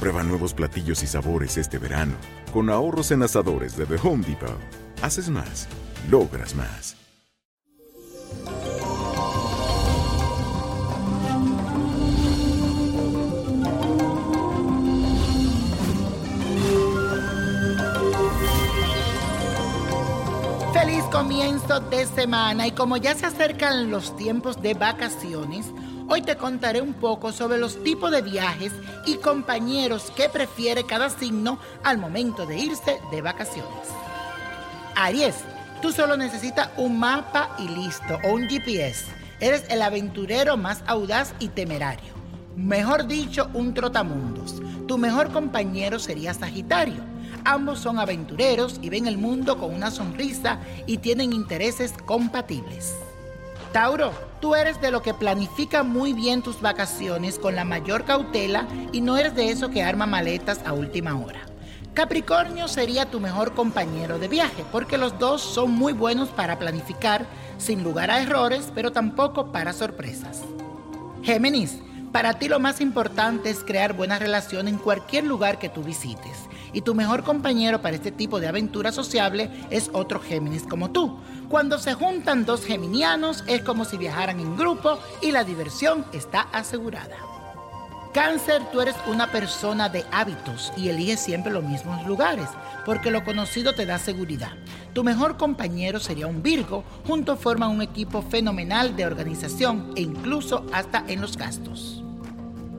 Prueba nuevos platillos y sabores este verano. Con ahorros en asadores de The Home Depot. Haces más, logras más. Feliz comienzo de semana y como ya se acercan los tiempos de vacaciones, hoy te contaré un poco sobre los tipos de viajes y compañeros que prefiere cada signo al momento de irse de vacaciones. Aries, tú solo necesitas un mapa y listo, o un GPS. Eres el aventurero más audaz y temerario. Mejor dicho, un trotamundos. Tu mejor compañero sería Sagitario. Ambos son aventureros y ven el mundo con una sonrisa y tienen intereses compatibles. Tauro, tú eres de lo que planifica muy bien tus vacaciones con la mayor cautela y no eres de eso que arma maletas a última hora. Capricornio sería tu mejor compañero de viaje porque los dos son muy buenos para planificar sin lugar a errores, pero tampoco para sorpresas. Géminis, para ti lo más importante es crear buena relación en cualquier lugar que tú visites. Y tu mejor compañero para este tipo de aventura sociable es otro Géminis como tú. Cuando se juntan dos geminianos es como si viajaran en grupo y la diversión está asegurada. Cáncer, tú eres una persona de hábitos y eliges siempre los mismos lugares, porque lo conocido te da seguridad. Tu mejor compañero sería un Virgo, juntos forman un equipo fenomenal de organización e incluso hasta en los gastos.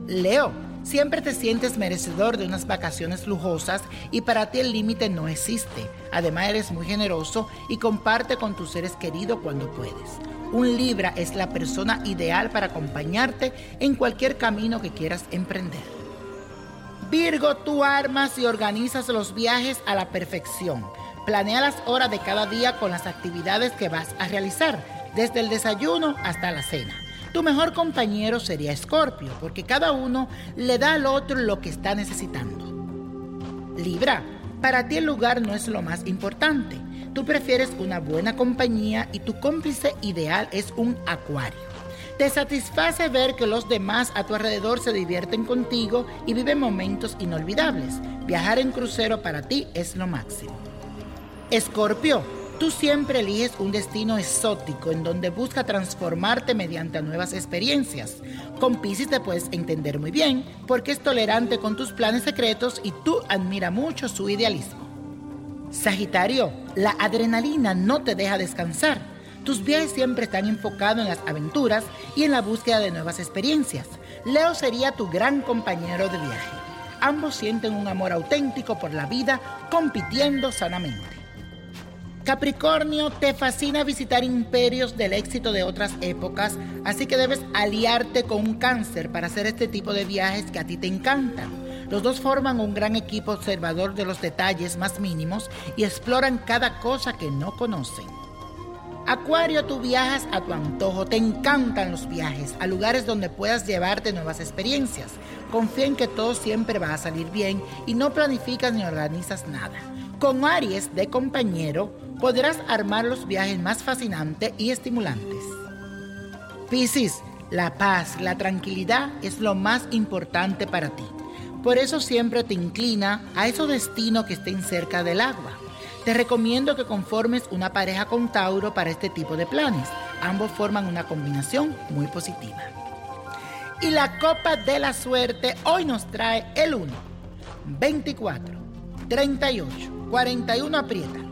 Leo, siempre te sientes merecedor de unas vacaciones lujosas y para ti el límite no existe. Además eres muy generoso y comparte con tus seres queridos cuando puedes. Un Libra es la persona ideal para acompañarte en cualquier camino que quieras emprender. Virgo, tú armas y organizas los viajes a la perfección. Planea las horas de cada día con las actividades que vas a realizar, desde el desayuno hasta la cena. Tu mejor compañero sería Escorpio, porque cada uno le da al otro lo que está necesitando. Libra, para ti el lugar no es lo más importante. Tú prefieres una buena compañía y tu cómplice ideal es un acuario. Te satisface ver que los demás a tu alrededor se divierten contigo y viven momentos inolvidables. Viajar en crucero para ti es lo máximo. Escorpio, tú siempre eliges un destino exótico en donde busca transformarte mediante nuevas experiencias. Con Pisces te puedes entender muy bien porque es tolerante con tus planes secretos y tú admira mucho su idealismo. Sagitario, la adrenalina no te deja descansar. Tus viajes siempre están enfocados en las aventuras y en la búsqueda de nuevas experiencias. Leo sería tu gran compañero de viaje. Ambos sienten un amor auténtico por la vida, compitiendo sanamente. Capricornio, te fascina visitar imperios del éxito de otras épocas, así que debes aliarte con un cáncer para hacer este tipo de viajes que a ti te encantan. Los dos forman un gran equipo observador de los detalles más mínimos y exploran cada cosa que no conocen. Acuario, tú viajas a tu antojo, te encantan los viajes a lugares donde puedas llevarte nuevas experiencias. Confía en que todo siempre va a salir bien y no planificas ni organizas nada. Con Aries de compañero, podrás armar los viajes más fascinantes y estimulantes. Piscis, la paz, la tranquilidad es lo más importante para ti. Por eso siempre te inclina a esos destinos que estén cerca del agua. Te recomiendo que conformes una pareja con Tauro para este tipo de planes. Ambos forman una combinación muy positiva. Y la copa de la suerte hoy nos trae el 1, 24, 38, 41 aprieta,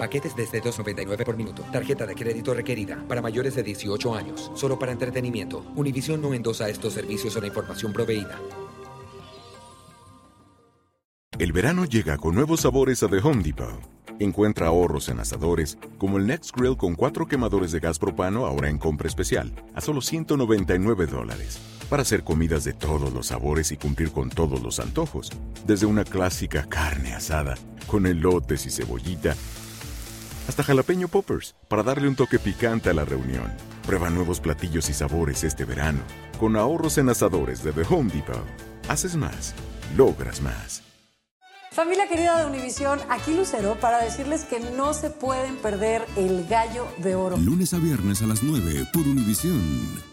Paquetes desde 2.99 por minuto. Tarjeta de crédito requerida para mayores de 18 años. Solo para entretenimiento. Univision no endosa estos servicios o la información proveída. El verano llega con nuevos sabores a The Home Depot. Encuentra ahorros en asadores, como el Next Grill con cuatro quemadores de gas propano ahora en compra especial, a solo 199 dólares. Para hacer comidas de todos los sabores y cumplir con todos los antojos. Desde una clásica carne asada, con elotes y cebollita, hasta jalapeño poppers, para darle un toque picante a la reunión. Prueba nuevos platillos y sabores este verano, con ahorros en asadores de The Home Depot. Haces más, logras más. Familia querida de Univisión, aquí Lucero para decirles que no se pueden perder el gallo de oro. Lunes a viernes a las 9 por Univisión.